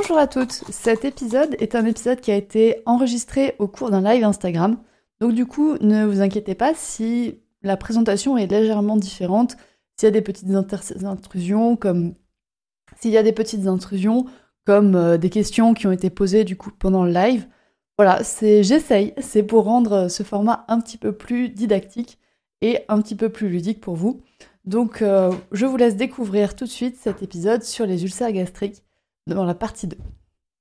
Bonjour à toutes, cet épisode est un épisode qui a été enregistré au cours d'un live Instagram. Donc du coup, ne vous inquiétez pas si la présentation est légèrement différente, s'il y a des petites intrusions comme s'il y a des petites intrusions comme euh, des questions qui ont été posées du coup pendant le live. Voilà, c'est j'essaye, c'est pour rendre ce format un petit peu plus didactique et un petit peu plus ludique pour vous. Donc euh, je vous laisse découvrir tout de suite cet épisode sur les ulcères gastriques dans la partie 2.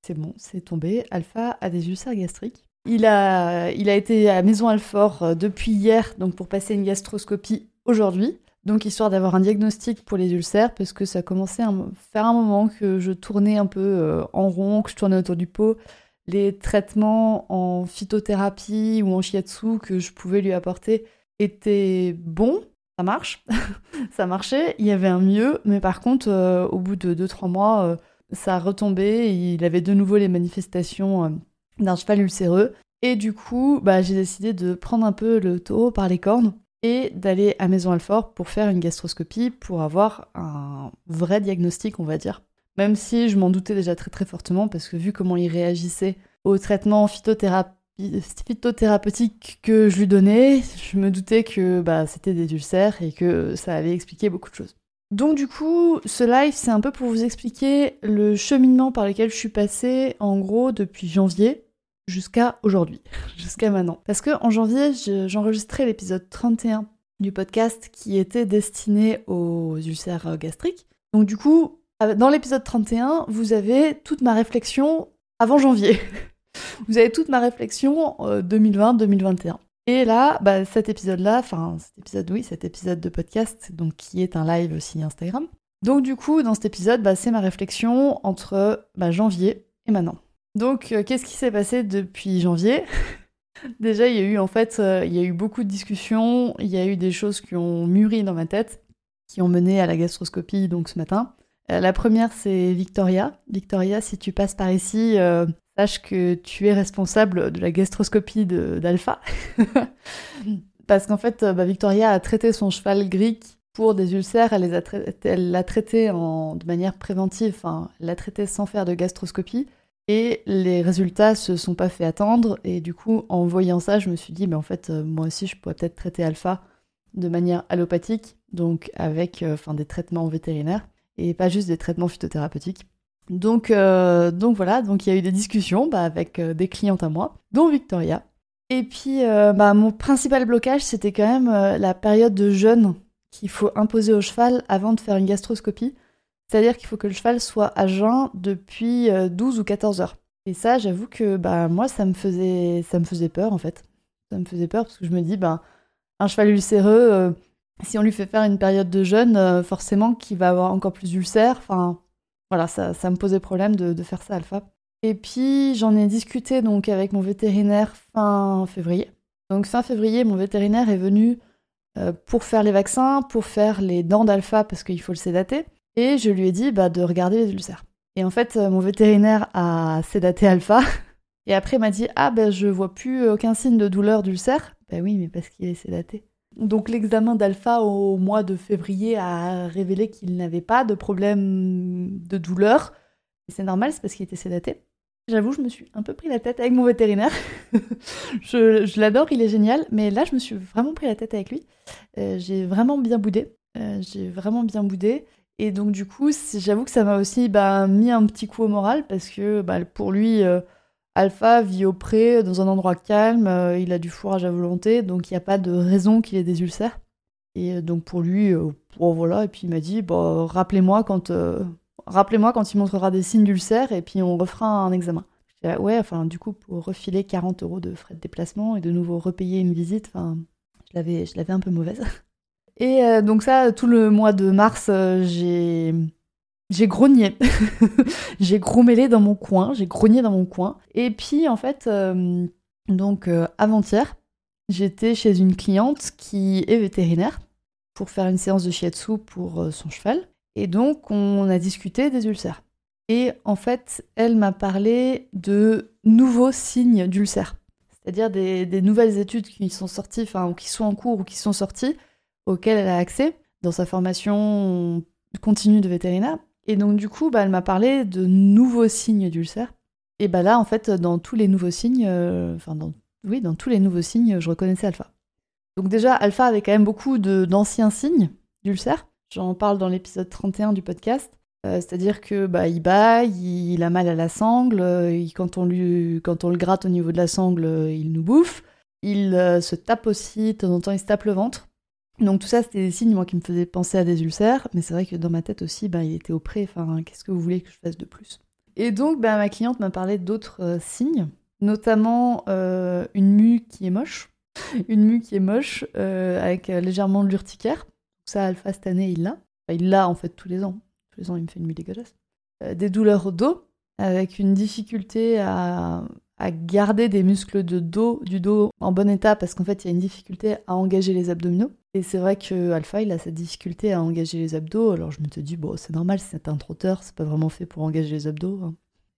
C'est bon, c'est tombé. Alpha a des ulcères gastriques. Il a, il a été à Maison Alfort euh, depuis hier, donc pour passer une gastroscopie aujourd'hui. Donc histoire d'avoir un diagnostic pour les ulcères, parce que ça commençait à faire un moment que je tournais un peu euh, en rond, que je tournais autour du pot. Les traitements en phytothérapie ou en shiatsu que je pouvais lui apporter étaient bons, ça marche, ça marchait, il y avait un mieux, mais par contre, euh, au bout de 2-3 mois, ça a retombé, il avait de nouveau les manifestations euh, d'un cheval ulcéreux. Et du coup, bah, j'ai décidé de prendre un peu le taureau par les cornes et d'aller à Maison Alfort pour faire une gastroscopie pour avoir un vrai diagnostic, on va dire. Même si je m'en doutais déjà très très fortement parce que vu comment il réagissait au traitement phytothérapeutique que je lui donnais, je me doutais que bah, c'était des ulcères et que ça avait expliqué beaucoup de choses. Donc du coup, ce live, c'est un peu pour vous expliquer le cheminement par lequel je suis passée, en gros, depuis janvier jusqu'à aujourd'hui, jusqu'à maintenant. Parce que en janvier, j'enregistrais l'épisode 31 du podcast qui était destiné aux ulcères gastriques. Donc du coup, dans l'épisode 31, vous avez toute ma réflexion avant janvier. vous avez toute ma réflexion 2020-2021. Et là, bah, cet épisode-là, enfin cet épisode, oui, cet épisode de podcast, donc qui est un live aussi Instagram. Donc du coup, dans cet épisode, bah, c'est ma réflexion entre bah, janvier et maintenant. Donc, euh, qu'est-ce qui s'est passé depuis janvier? Déjà, il y a eu en fait, euh, il y a eu beaucoup de discussions, il y a eu des choses qui ont mûri dans ma tête, qui ont mené à la gastroscopie donc ce matin. Euh, la première, c'est Victoria. Victoria, si tu passes par ici, sache que tu es responsable de la gastroscopie d'Alpha. Parce qu'en fait, bah, Victoria a traité son cheval gris pour des ulcères, elle l'a traité, traité de manière préventive, enfin, elle l'a traité sans faire de gastroscopie. Et les résultats se sont pas fait attendre. Et du coup, en voyant ça, je me suis dit, mais en fait, euh, moi aussi, je pourrais peut-être traiter alpha de manière allopathique, donc avec euh, des traitements vétérinaires, et pas juste des traitements phytothérapeutiques. Donc, euh, donc voilà, donc il y a eu des discussions bah, avec euh, des clientes à moi, dont Victoria. Et puis, euh, bah, mon principal blocage, c'était quand même la période de jeûne qu'il faut imposer au cheval avant de faire une gastroscopie. C'est-à-dire qu'il faut que le cheval soit à jeun depuis 12 ou 14 heures. Et ça, j'avoue que bah, moi, ça me, faisait, ça me faisait peur, en fait. Ça me faisait peur parce que je me dis, bah, un cheval ulcéreux, si on lui fait faire une période de jeûne, forcément qu'il va avoir encore plus d'ulcères. Enfin, voilà, ça, me posait problème de, faire ça alpha. Et puis j'en ai discuté donc avec mon vétérinaire fin février. Donc fin février, mon vétérinaire est venu euh, pour faire les vaccins, pour faire les dents d'alpha parce qu'il faut le sédater. Et je lui ai dit bah, de regarder les ulcères. Et en fait, euh, mon vétérinaire a sédaté alpha. Et après m'a dit ah ben je vois plus aucun signe de douleur d'ulcère. Ben oui, mais parce qu'il est sédaté. Donc l'examen d'alpha au mois de février a révélé qu'il n'avait pas de problème de douleur. C'est normal, c'est parce qu'il était sédaté. J'avoue, je me suis un peu pris la tête avec mon vétérinaire. je, l'adore, il est génial, mais là, je me suis vraiment pris la tête avec lui. Euh, j'ai vraiment bien boudé. Euh, j'ai vraiment bien boudé. Et donc, du coup, j'avoue que ça m'a aussi bah, mis un petit coup au moral parce que bah, pour lui, euh, Alpha vit au pré, dans un endroit calme, euh, il a du fourrage à volonté, donc il n'y a pas de raison qu'il ait des ulcères. Et euh, donc pour lui, euh, voilà, et puis il m'a dit, bah, rappelez-moi quand, rappelez-moi quand il montrera des signes d'ulcère, et puis on refera un examen. ouais, enfin du coup, pour refiler 40 euros de frais de déplacement et de nouveau repayer une visite, enfin, je l'avais, je l'avais un peu mauvaise. Et donc ça, tout le mois de mars, j'ai j'ai grogné. j'ai grommelé dans mon coin, j'ai grogné dans mon coin. Et puis, en fait, euh, donc euh, avant-hier, j'étais chez une cliente qui est vétérinaire pour faire une séance de shiatsu pour euh, son cheval. Et donc, on a discuté des ulcères. Et en fait, elle m'a parlé de nouveaux signes d'ulcères. C'est-à-dire des, des, nouvelles études qui sont sorties, enfin, ou qui sont en cours ou qui sont sorties, auxquelles elle a accès dans sa formation continue de vétérinaire. Et donc, du coup, bah, elle m'a parlé de nouveaux signes d'ulcère. Et bah là, en fait, dans tous les nouveaux signes, euh, enfin, oui, dans tous les nouveaux signes, je reconnaissais Alpha. Donc, déjà, Alpha avait quand même beaucoup d'anciens signes d'ulcère. J'en parle dans l'épisode 31 du podcast. Euh, c'est-à-dire que bah, il baille, il, a mal à la sangle, euh, quand, on quand on le gratte au niveau de la sangle, il nous bouffe. Il se tape aussi, de temps en temps, il se tape le ventre. Donc tout ça, c'était des signes moi qui me faisaient penser à des ulcères, mais c'est vrai que dans ma tête aussi, bah, il était au pré. Enfin, qu'est-ce que vous voulez que je fasse de plus? Et donc, bah, ma cliente m'a parlé d'autres euh, signes, notamment euh, une mue qui est moche, une mue qui est moche euh, avec légèrement de l'urticaire. Ça, Alpha cette année, il l'a. il l'a en fait tous les ans. Tous les ans, il me fait une mue dégueulasse. des douleurs au dos, avec une difficulté à, à garder des muscles de dos, du dos en bon état parce qu'en fait il y a une difficulté à engager les abdominaux. Et c'est vrai que Alpha, il a cette difficulté à engager les abdos. Alors je me te dis, bon, c'est normal, c'est un trotteur, c'est pas vraiment fait pour engager les abdos. Hein.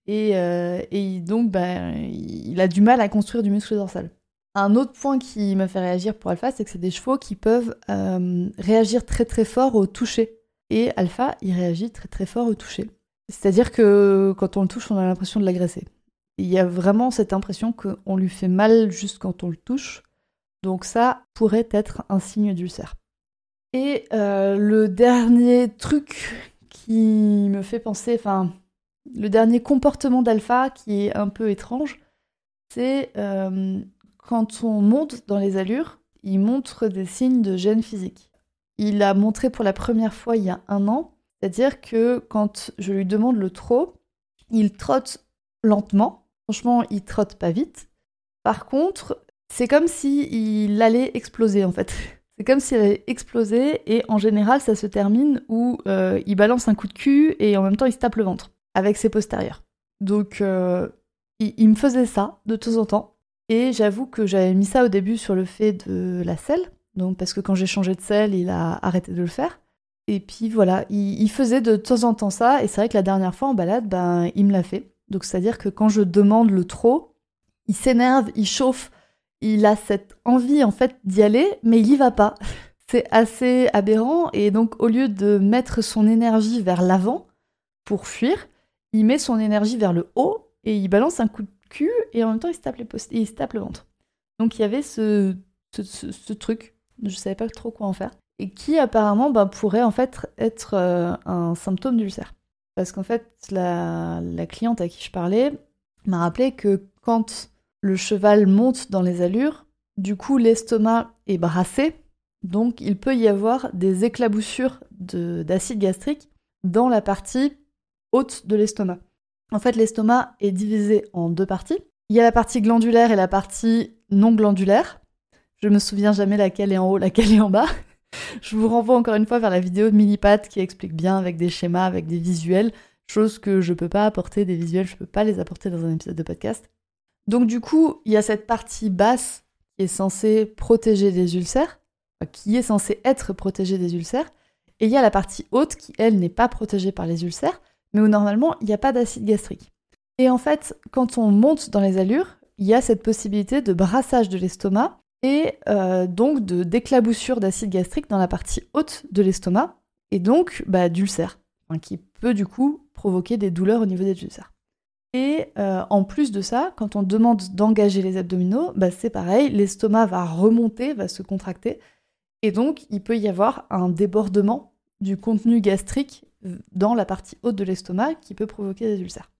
Et, euh, donc, bah, il a du mal à construire du muscle dorsal. Un autre point qui m'a fait réagir pour Alpha, c'est que c'est des chevaux qui peuvent euh, réagir très très fort au toucher. Et Alpha, il réagit très très fort au toucher. C'est-à-dire que quand on le touche, on a l'impression de l'agresser. Il y a vraiment cette impression qu'on lui fait mal juste quand on le touche. Donc ça pourrait être un signe d'ulcère. Et euh, le dernier truc qui me fait penser, enfin, le dernier comportement d'alpha qui est un peu étrange, c'est euh, quand on monte dans les allures, il montre des signes de gêne physique. Il a montré pour la première fois il y a un an, c'est-à-dire que quand je lui demande le trot, il trotte lentement. Franchement, il trotte pas vite. Par contre, c'est comme s'il allait exploser en fait. C'est comme s'il allait exploser et en général ça se termine où euh, il balance un coup de cul et en même temps il se tape le ventre avec ses postérieurs. Donc euh, il, me faisait ça de temps en temps et j'avoue que j'avais mis ça au début sur le fait de la selle, donc parce que quand j'ai changé de selle il a arrêté de le faire. Et puis voilà, il, il faisait de temps en temps ça et c'est vrai que la dernière fois en balade, ben il me l'a fait. Donc c'est à dire que quand je demande le trop, il s'énerve, il chauffe il a cette envie en fait d'y aller, mais il y va pas. C'est assez aberrant et donc au lieu de mettre son énergie vers l'avant pour fuir, il met son énergie vers le haut et il balance un coup de cul et en même temps il se tape, les il se tape le ventre. Donc il y avait ce, ce, truc, je savais pas trop quoi en faire, et qui apparemment ben, pourrait en fait être euh, un symptôme d'ulcère. Parce qu'en fait, la cliente à qui je parlais m'a rappelé que quand le cheval monte dans les allures, du coup l'estomac est brassé, donc il peut y avoir des éclaboussures d'acide gastrique dans la partie haute de l'estomac. En fait, l'estomac est divisé en deux parties. Il y a la partie glandulaire et la partie non glandulaire. Je me souviens jamais laquelle est en haut, laquelle est en bas. Je vous renvoie encore une fois vers la vidéo de Millipat qui explique bien avec des schémas, avec des visuels, chose que je peux pas apporter, des visuels, je peux pas les apporter dans un épisode de podcast. Donc du coup, il y a cette partie basse qui est censée protéger des ulcères, qui est censée être protégée des ulcères, et il y a la partie haute qui, elle, n'est pas protégée par les ulcères, mais où normalement, il n'y a pas d'acide gastrique. Et en fait, quand on monte dans les allures, il y a cette possibilité de brassage de l'estomac et euh, donc de d'éclaboussure d'acide gastrique dans la partie haute de l'estomac, et donc bah, d'ulcères, qui peut du coup provoquer des douleurs au niveau des ulcères. Et euh, en plus de ça, quand on demande d'engager les abdominaux, bah, c'est pareil, l'estomac va remonter, va se contracter, et donc il peut y avoir un débordement du contenu gastrique dans la partie haute de l'estomac qui peut provoquer des ulcères.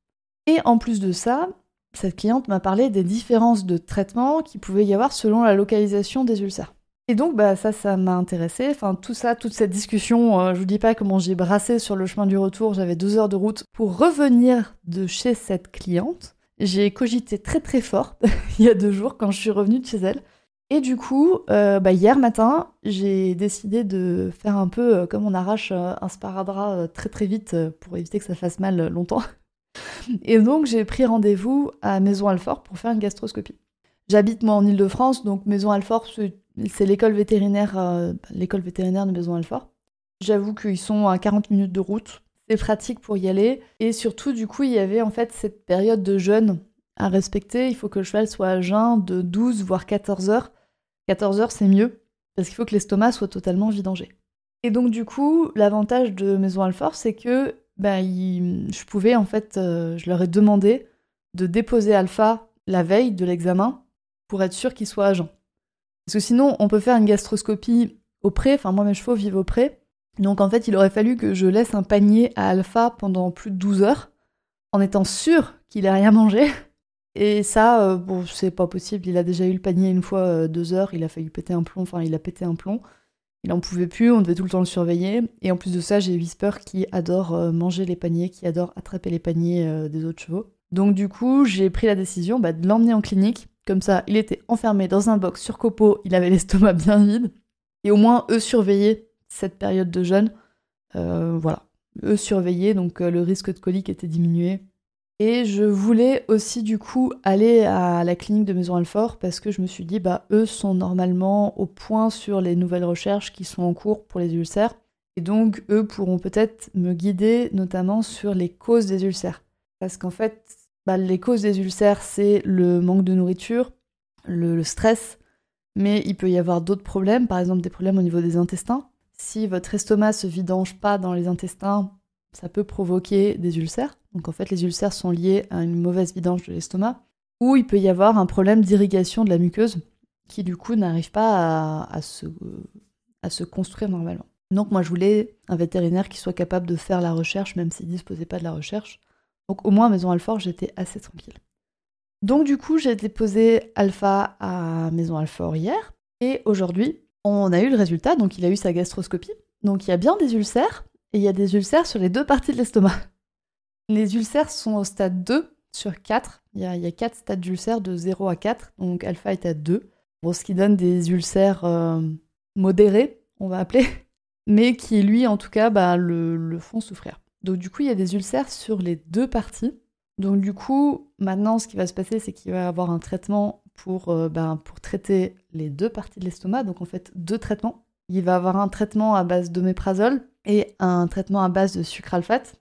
Et en plus de ça, cette cliente m'a parlé des différences de traitement qui pouvaient y avoir selon la localisation des ulcères. Et donc, bah, ça, ça m'a intéressé. Enfin, tout ça, toute cette discussion, euh, je vous dis pas comment j'ai brassé sur le chemin du retour. J'avais deux heures de route pour revenir de chez cette cliente. J'ai cogité très très fort il y a deux jours quand je suis revenue de chez elle. Et du coup, euh, bah, hier matin, j'ai décidé de faire un peu euh, comme on arrache euh, un sparadrap très très vite pour éviter que ça fasse mal longtemps. Et donc j'ai pris rendez-vous à Maison Alfort pour faire une gastroscopie. J'habite moi en Ile-de-France, donc Maison Alfort, c'est l'école vétérinaire, l'école vétérinaire de Maison Alfort. J'avoue qu'ils sont à 40 minutes de route. C'est pratique pour y aller. Et surtout, du coup, il y avait en fait cette période de jeûne à respecter. Il faut que le cheval soit à jeun de 12 voire 14 heures 14 heures, c'est mieux, parce qu'il faut que l'estomac soit totalement vidangé. Et donc, du coup, l'avantage de Maison Alfort, c'est que ben, je pouvais, en fait, euh, je leur ai demandé de déposer Alpha la veille de l'examen pour être sûr qu'il soit agent. Parce que sinon, on peut faire une gastroscopie au pré, enfin, moi, mes chevaux vivent au pré. Donc, en fait, il aurait fallu que je laisse un panier à Alpha pendant plus de 12 heures, en étant sûr qu'il ait rien mangé. Et ça, euh, bon, c'est pas possible. Il a déjà eu le panier une fois, euh, deux heures. Il a failli péter un plomb. Enfin, il a pété un plomb. Il en pouvait plus. On devait tout le temps le surveiller. Et en plus de ça, j'ai Whisper qui adore euh, manger les paniers, qui adore attraper les paniers des autres chevaux. Donc du coup, j'ai pris la décision bah, de l'emmener en clinique. Comme ça, il était enfermé dans un box sur copeaux. Il avait l'estomac bien vide. Et au moins, eux surveillaient cette période de jeûne. voilà. Eux surveillaient, donc le risque de colique était diminué. Et je voulais aussi du coup aller à la clinique de Maison Alfort parce que je me suis dit, bah eux sont normalement au point sur les nouvelles recherches qui sont en cours pour les ulcères. Et donc eux pourront peut-être me guider notamment sur les causes des ulcères. Parce qu'en fait, bah, les causes des ulcères, c'est le manque de nourriture, le, stress, mais il peut y avoir d'autres problèmes, par exemple des problèmes au niveau des intestins. Si votre estomac se vidange pas dans les intestins, ça peut provoquer des ulcères. Donc en fait, les ulcères sont liés à une mauvaise vidange de l'estomac, ou il peut y avoir un problème d'irrigation de la muqueuse qui du coup n'arrive pas à se construire normalement. Donc moi je voulais un vétérinaire qui soit capable de faire la recherche, même s'il ne disposait pas de la recherche. Donc au moins à Maison Alfort, j'étais assez tranquille. Donc du coup, j'ai déposé Alpha à Maison Alfort hier, et aujourd'hui, on a eu le résultat, donc il a eu sa gastroscopie. Donc il y a bien des ulcères, et il y a des ulcères sur les deux parties de l'estomac. Les ulcères sont au stade 2 sur 4. Il y a, il 4 stades d'ulcères de 0 à 4, donc alpha est à 2. Bon, ce qui donne des ulcères euh, modérés, on va appeler, mais qui, lui, en tout cas, bah, le, font souffrir. Donc du coup, il y a des ulcères sur les deux parties. Donc du coup, maintenant, ce qui va se passer, c'est qu'il va y avoir un traitement pour, euh, pour traiter les deux parties de l'estomac. Donc en fait, deux traitements. Il va avoir un traitement à base d'oméprazole et un traitement à base de sucre alphate.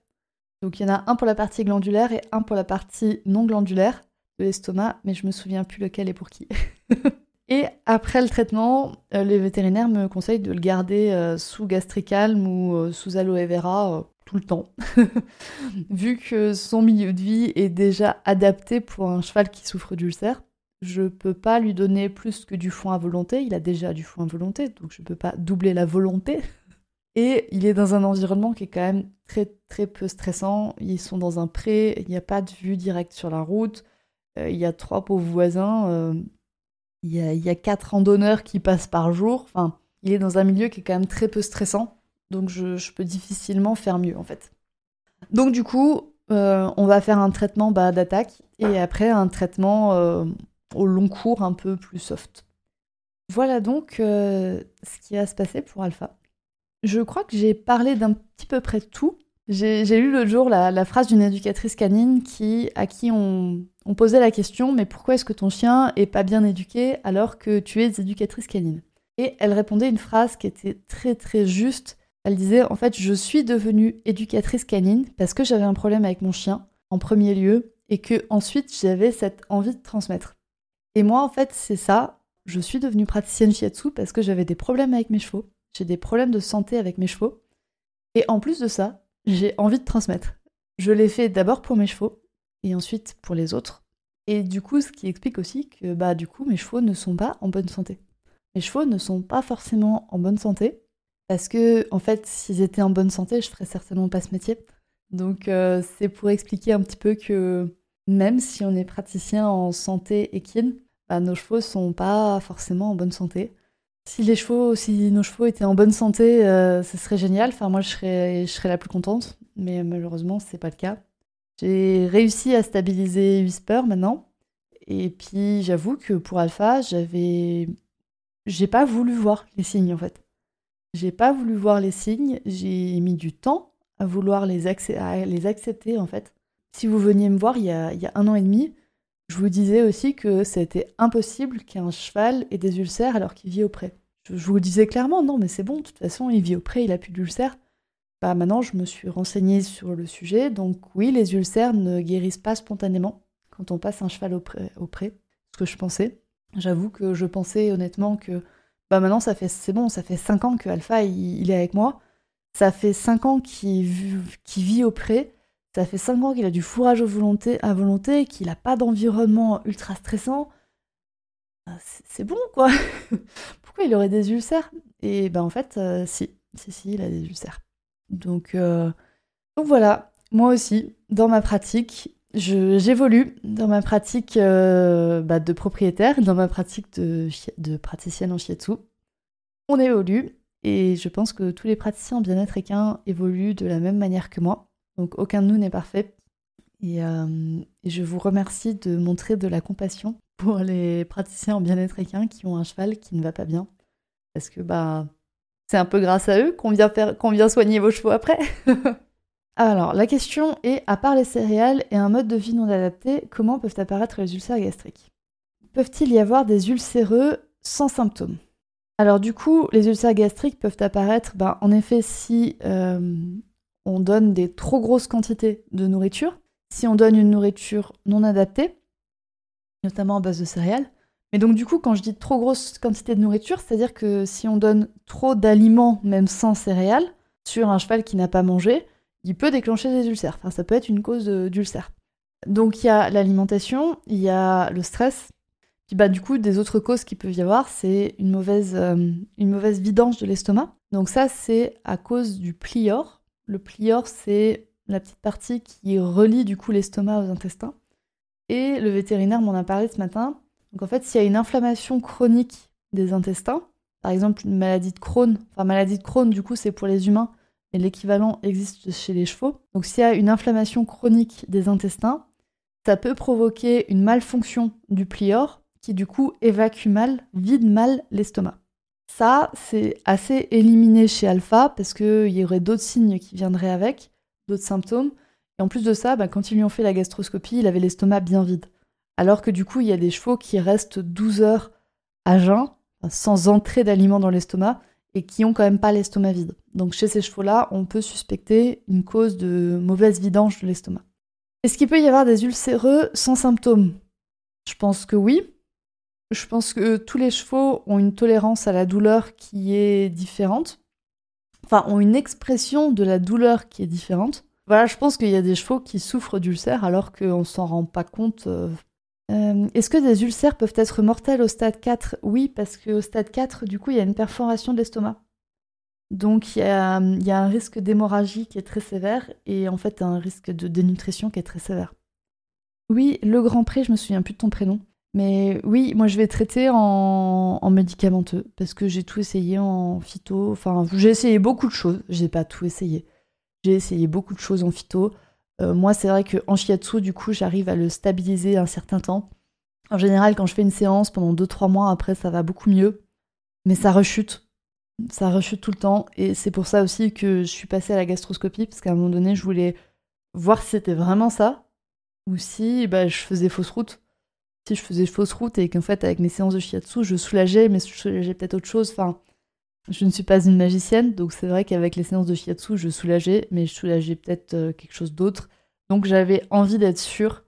Donc il y en a un pour la partie glandulaire et un pour la partie non glandulaire de l'estomac, mais je me souviens plus lequel est pour qui. et après le traitement, euh, les vétérinaires me conseillent de le garder euh, sous gastricalme ou euh, sous aloe vera tout le temps, vu que son milieu de vie est déjà adapté pour un cheval qui souffre d'ulcère. Je peux pas lui donner plus que du foin à volonté, il a déjà du foin à volonté, donc je peux pas doubler la volonté. Et il est dans un environnement qui est quand même très très peu stressant. Ils sont dans un pré, il n'y a pas de vue directe sur la route. Il y a trois pauvres voisins. Il, y a, quatre randonneurs qui passent par jour. Enfin, il est dans un milieu qui est quand même très peu stressant. Donc je, peux difficilement faire mieux en fait. Donc du coup, euh, on va faire un traitement bah, d'attaque et après un traitement au long cours un peu plus soft. Voilà donc ce qui va se passer pour Alpha. Je crois que j'ai parlé d'un petit peu près tout. J'ai lu l'autre jour la, phrase d'une éducatrice canine qui, à qui on, posait la question Mais pourquoi est-ce que ton chien est pas bien éduqué alors que tu es éducatrice canine Et elle répondait une phrase qui était très très juste. Elle disait En fait, je suis devenue éducatrice canine parce que j'avais un problème avec mon chien en premier lieu et que ensuite j'avais cette envie de transmettre. Et moi, en fait, c'est ça. Je suis devenue praticienne shiatsu parce que j'avais des problèmes avec mes chevaux j'ai des problèmes de santé avec mes chevaux. Et en plus de ça, j'ai envie de transmettre. Je l'ai fait d'abord pour mes chevaux et ensuite pour les autres. Et du coup, ce qui explique aussi que bah du coup, mes chevaux ne sont pas en bonne santé. Mes chevaux ne sont pas forcément en bonne santé parce que en fait, s'ils étaient en bonne santé, je ferais certainement pas ce métier. Donc euh, c'est pour expliquer un petit peu que même si on est praticien en santé équine, bah, nos chevaux sont pas forcément en bonne santé. Si les chevaux, si nos chevaux étaient en bonne santé, euh, ce serait génial. Enfin, moi, je serais, je serais la plus contente, mais malheureusement, c'est pas le cas. J'ai réussi à stabiliser Whisper maintenant, et puis j'avoue que pour Alpha, j'avais j'ai pas voulu voir les signes en fait. J'ai pas voulu voir les signes, j'ai mis du temps à vouloir les, les accepter en fait. Si vous veniez me voir il y, a, il y a un an et demi, je vous disais aussi que c'était impossible qu'un cheval ait des ulcères alors qu'il vit au pré. Je, vous disais clairement, non mais c'est bon, de toute façon il vit au pré, il a plus d'ulcères. Bah maintenant je me suis renseignée sur le sujet, donc oui, les ulcères ne guérissent pas spontanément quand on passe un cheval au pré, ce que je pensais. J'avoue que je pensais honnêtement que bah maintenant ça fait c'est bon, ça fait 5 ans que Alpha il, est avec moi. Ça fait 5 ans qu'il vit au pré. Ça fait 5 ans qu'il a du fourrage à volonté, qu'il n'a pas d'environnement ultra stressant. Bah, c'est bon quoi. Pourquoi il aurait des ulcères? Et ben en fait, euh, si, si, si, il a des ulcères. Donc, euh, donc voilà, moi aussi, dans ma pratique, j'évolue dans ma pratique euh, bah, de propriétaire, dans ma pratique de, praticienne en shiatsu. On évolue et je pense que tous les praticiens en bien-être équin évoluent de la même manière que moi. Donc aucun de nous n'est parfait. Et, euh, et, je vous remercie de montrer de la compassion pour les praticiens en bien-être équin qui ont un cheval qui ne va pas bien. Parce que bah c'est un peu grâce à eux qu'on vient, faire, soigner vos chevaux après. Alors, la question est, à part les céréales et un mode de vie non adapté, comment peuvent apparaître les ulcères gastriques? Peuvent-il y avoir des ulcéreux sans symptômes? Alors du coup, les ulcères gastriques peuvent apparaître, ben, en effet, si euh, on donne des trop grosses quantités de nourriture, si on donne une nourriture non adaptée, notamment à base de céréales. Mais donc du coup, quand je dis trop grosse quantité de nourriture, c'est-à-dire que si on donne trop d'aliments, même sans céréales, sur un cheval qui n'a pas mangé, il peut déclencher des ulcères. Enfin, ça peut être une cause d'ulcère. Donc il y a l'alimentation, il y a le stress. Puis bah du coup, des autres causes qui peuvent y avoir, c'est une mauvaise, euh, une mauvaise vidange de l'estomac. Donc ça, c'est à cause du plior. Le plior, c'est la petite partie qui relie du coup l'estomac aux intestins. Et le vétérinaire m'en a parlé ce matin. Donc en fait, s'il y a une inflammation chronique des intestins, par exemple une maladie de Crohn, enfin maladie de Crohn du coup c'est pour les humains, et l'équivalent existe chez les chevaux. Donc s'il y a une inflammation chronique des intestins, ça peut provoquer une malfonction du plior qui du coup évacue mal, vide mal l'estomac. Ça, c'est assez éliminé chez Alpha parce qu'il y aurait d'autres signes qui viendraient avec, d'autres symptômes. Et en plus de ça, bah, quand ils lui ont fait la gastroscopie, il avait l'estomac bien vide. Alors que du coup, il y a des chevaux qui restent 12 heures à jeun, sans entrée d'aliments dans l'estomac, et qui ont quand même pas l'estomac vide. Donc chez ces chevaux-là, on peut suspecter une cause de mauvaise vidange de l'estomac. Est-ce qu'il peut y avoir des ulcéreux sans symptômes? Je pense que oui. Je pense que tous les chevaux ont une tolérance à la douleur qui est différente. Enfin, ont une expression de la douleur qui est différente. Voilà, je pense qu'il y a des chevaux qui souffrent d'ulcères alors qu'on s'en rend pas compte euh, est-ce que des ulcères peuvent être mortels au stade 4 Oui, parce qu'au stade 4, du coup, il y a une perforation de l'estomac. Donc, il y, a, un risque d'hémorragie qui est très sévère et en fait un risque de dénutrition qui est très sévère. Oui, le Grand Prix, je me souviens plus de ton prénom. Mais oui, moi je vais traiter en, en médicamenteux parce que j'ai tout essayé en phyto. Enfin, j'ai essayé beaucoup de choses. J'ai pas tout essayé. J'ai essayé beaucoup de choses en phyto. Euh, moi, c'est vrai qu'en shiatsu, du coup, j'arrive à le stabiliser un certain temps. En général, quand je fais une séance pendant 2-3 mois, après, ça va beaucoup mieux. Mais ça rechute. Ça rechute tout le temps. Et c'est pour ça aussi que je suis passée à la gastroscopie, parce qu'à un moment donné, je voulais voir si c'était vraiment ça, ou si bah, je faisais fausse route. Si je faisais fausse route et qu'en fait, avec mes séances de shiatsu, je soulageais, mais je soulageais peut-être autre chose. Enfin, je ne suis pas une magicienne, donc c'est vrai qu'avec les séances de shiatsu, je soulageais, mais je soulageais peut-être euh, quelque chose d'autre. Donc j'avais envie d'être sûre.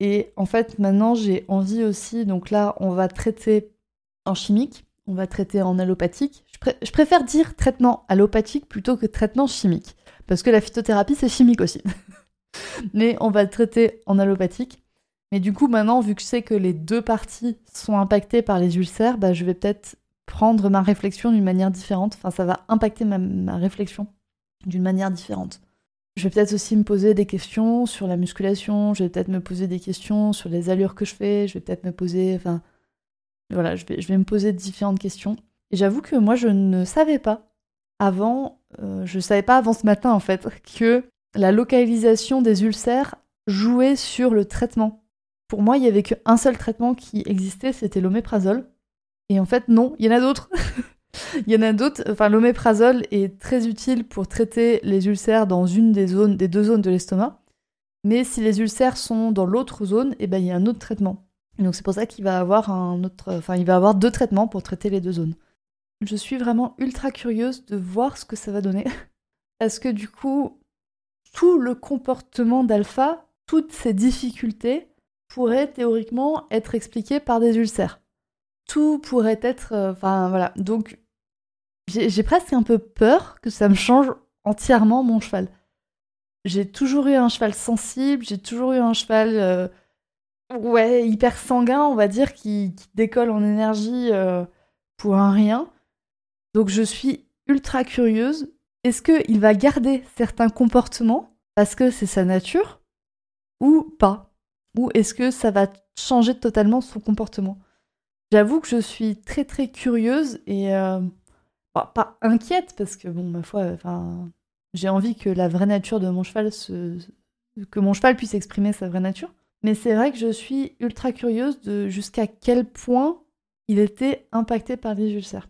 Et en fait, maintenant, j'ai envie aussi. Donc là, on va traiter en chimique, on va traiter en allopathique. Je, préfère dire traitement allopathique plutôt que traitement chimique, parce que la phytothérapie, c'est chimique aussi. mais on va le traiter en allopathique. Mais du coup, maintenant, vu que je sais que les deux parties sont impactées par les ulcères, bah, je vais peut-être prendre ma réflexion d'une manière différente. Enfin, ça va impacter ma, réflexion d'une manière différente. Je vais peut-être aussi me poser des questions sur la musculation, je vais peut-être me poser des questions sur les allures que je fais, je vais peut-être me poser, enfin, voilà, je vais, me poser différentes questions. Et j'avoue que moi, je ne savais pas avant, euh, je savais pas avant ce matin en fait, que la localisation des ulcères jouait sur le traitement. Pour moi, il y avait qu'un seul traitement qui existait, c'était l'oméprazole. Et en fait, non, il y en a d'autres. il y en a d'autres. Enfin, l'oméprazole est très utile pour traiter les ulcères dans une des zones, des deux zones de l'estomac. Mais si les ulcères sont dans l'autre zone, eh ben, il y a un autre traitement. donc c'est pour ça qu'il va avoir un autre, enfin, il va avoir deux traitements pour traiter les deux zones. Je suis vraiment ultra curieuse de voir ce que ça va donner. Parce que du coup, tout le comportement d'Alpha, toutes ces difficultés, pourraient théoriquement être expliquées par des ulcères? Tout pourrait être. Euh, enfin voilà. Donc, j'ai presque un peu peur que ça me change entièrement mon cheval. J'ai toujours eu un cheval sensible, j'ai toujours eu un cheval. Euh, ouais, hyper sanguin, on va dire, qui, décolle en énergie euh, pour un rien. Donc je suis ultra curieuse. Est-ce qu'il va garder certains comportements parce que c'est sa nature ou pas? Ou est-ce que ça va changer totalement son comportement? J'avoue que je suis très très curieuse et euh, pas inquiète parce que bon ma foi, enfin j'ai envie que la vraie nature de mon cheval se... que mon cheval puisse exprimer sa vraie nature. Mais c'est vrai que je suis ultra curieuse de jusqu'à quel point il était impacté par les ulcères.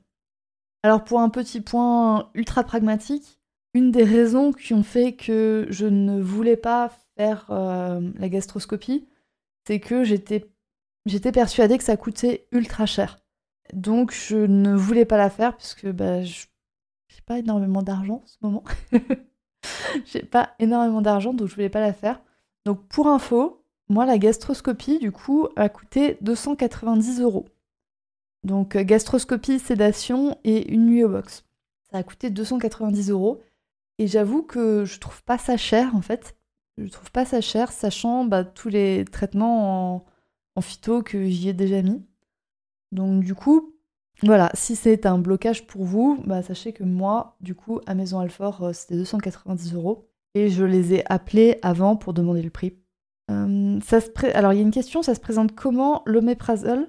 Alors pour un petit point ultra pragmatique, une des raisons qui ont fait que je ne voulais pas faire euh, la gastroscopie, c'est que j'étais j'étais persuadée que ça coûtait ultra cher. Donc je ne voulais pas la faire puisque bah, je n'ai pas énormément d'argent en ce moment. j'ai pas énormément d'argent donc je voulais pas la faire. Donc pour info, moi la gastroscopie du coup a coûté 290 euros. Donc euh, gastroscopie, sédation et une nuit au box. Ça a coûté 290 euros. Et j'avoue que je trouve pas ça cher en fait. Je trouve pas ça cher, sachant bah, tous les traitements en, en phyto que j'y ai déjà mis. Donc du coup, voilà, si c'est un blocage pour vous, bah, sachez que moi, du coup, à Maison Alfort, euh, c'était 290 euros. Et je les ai appelés avant pour demander le prix. Euh, ça se Alors il y a une question, ça se présente comment l'oméprazole?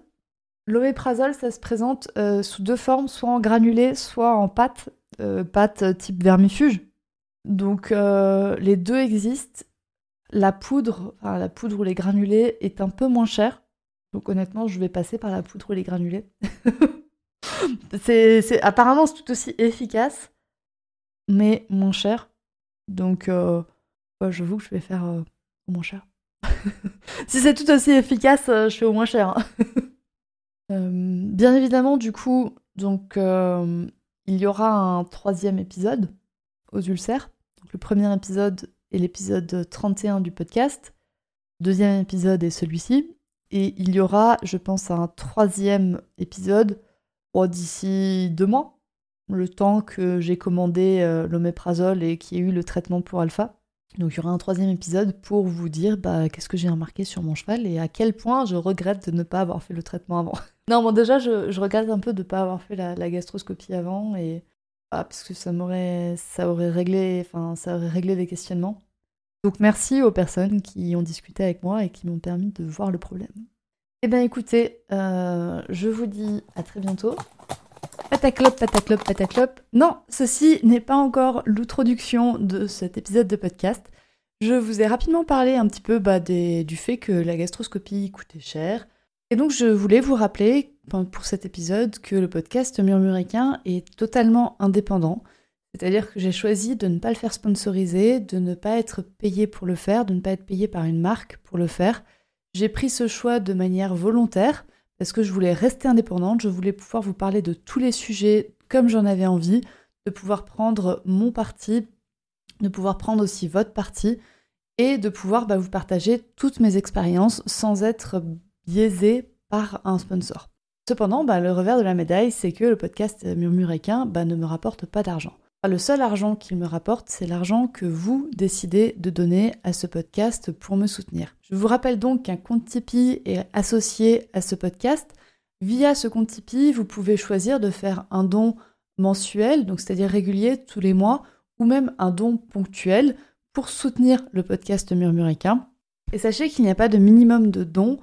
L'oméprazole, ça se présente euh, sous deux formes, soit en granulé, soit en pâte, pâte type vermifuge. Donc les deux existent. La poudre, enfin, la poudre ou les granulés est un peu moins cher. Donc honnêtement, je vais passer par la poudre ou les granulés. c'est, apparemment c'est tout aussi efficace, mais moins cher. Donc j'avoue que je vais faire au moins cher. si c'est tout aussi efficace, je fais au moins cher. Hein. Euh, bien évidemment, du coup, donc euh, il y aura un troisième épisode aux ulcères. Donc, le premier épisode est l'épisode 31 du podcast. Deuxième épisode est celui-ci. Et il y aura, je pense, un troisième épisode d'ici deux mois, le temps que j'ai commandé euh, l'oméprazole et qu'il y ait eu le traitement pour alpha. Donc il y aura un troisième épisode pour vous dire bah, qu'est-ce que j'ai remarqué sur mon cheval et à quel point je regrette de ne pas avoir fait le traitement avant. non, bon déjà je, regrette un peu de ne pas avoir fait la, gastroscopie avant et ah, parce que ça m'aurait ça aurait réglé enfin ça aurait réglé des questionnements. Donc merci aux personnes qui ont discuté avec moi et qui m'ont permis de voir le problème. Eh bien écoutez, euh, je vous dis à très bientôt. Pataclop, pataclop, pataclop. Non, ceci n'est pas encore l'introduction de cet épisode de podcast. Je vous ai rapidement parlé un petit peu bah, du fait que la gastroscopie coûtait cher. Et donc je voulais vous rappeler pour cet épisode que le podcast Murmuréquin est totalement indépendant. C'est-à-dire que j'ai choisi de ne pas le faire sponsoriser, de ne pas être payé pour le faire, de ne pas être payé par une marque pour le faire. J'ai pris ce choix de manière volontaire parce que je voulais rester indépendante, je voulais pouvoir vous parler de tous les sujets comme j'en avais envie, de pouvoir prendre mon parti, de pouvoir prendre aussi votre parti et de pouvoir bah, vous partager toutes mes expériences sans être biaisé par un sponsor. Cependant, bah, le revers de la médaille, c'est que le podcast Murmuréquin bah, ne me rapporte pas d'argent. Le seul argent qu'il me rapporte, c'est l'argent que vous décidez de donner à ce podcast pour me soutenir. Je vous rappelle donc qu'un compte Tipeee est associé à ce podcast. Via ce compte Tipeee, vous pouvez choisir de faire un don mensuel, donc c'est-à-dire régulier tous les mois, ou même un don ponctuel pour soutenir le podcast Murmuréquin. Et sachez qu'il n'y a pas de minimum de dons.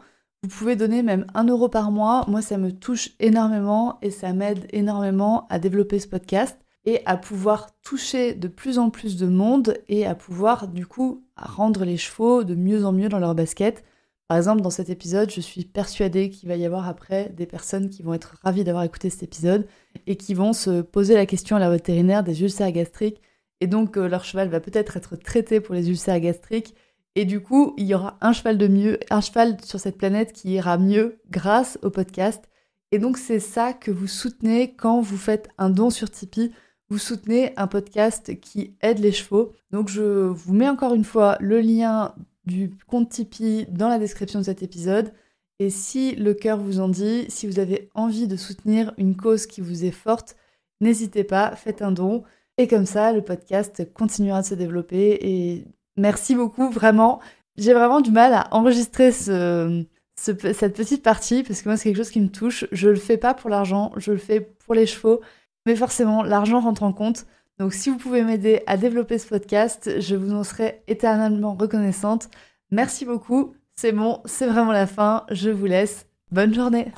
Vous pouvez donner même un euro par mois. Moi, ça me touche énormément et ça m'aide énormément à développer ce podcast et à pouvoir toucher de plus en plus de monde et à pouvoir du coup rendre les chevaux de mieux en mieux dans leur basket Par exemple, dans cet épisode, je suis persuadée qu'il va y avoir après des personnes qui vont être ravies d'avoir écouté cet épisode et qui vont se poser la question à la vétérinaire des ulcères gastriques. Et donc, euh, leur cheval va peut-être être traité pour les ulcères gastriques. Et du coup, il y aura un cheval de mieux, un cheval sur cette planète qui ira mieux grâce au podcast. Et donc, c'est ça que vous soutenez quand vous faites un don sur Tipeee. Vous soutenez un podcast qui aide les chevaux. Donc, je vous mets encore une fois le lien du compte Tipeee dans la description de cet épisode. Et si le cœur vous en dit, si vous avez envie de soutenir une cause qui vous est forte, n'hésitez pas, faites un don. Et comme ça, le podcast continuera de se développer. Et merci beaucoup, vraiment. J'ai vraiment du mal à enregistrer ce, cette petite partie parce que moi, c'est quelque chose qui me touche. Je le fais pas pour l'argent, je le fais pour les chevaux. Mais forcément, l'argent rentre en compte. Donc si vous pouvez m'aider à développer ce podcast, je vous en serai éternellement reconnaissante. Merci beaucoup. C'est bon, c'est vraiment la fin. Je vous laisse. Bonne journée.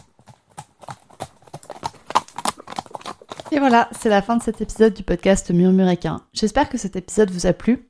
Et voilà, c'est la fin de cet épisode du podcast Murmuréquin. J'espère que cet épisode vous a plu.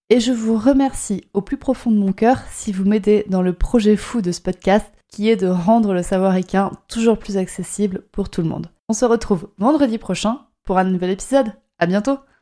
et je vous remercie au plus profond de mon cœur si vous m'aidez dans le projet fou de ce podcast qui est de rendre le savoir équin toujours plus accessible pour tout le monde. On se retrouve vendredi prochain pour un nouvel épisode. À bientôt!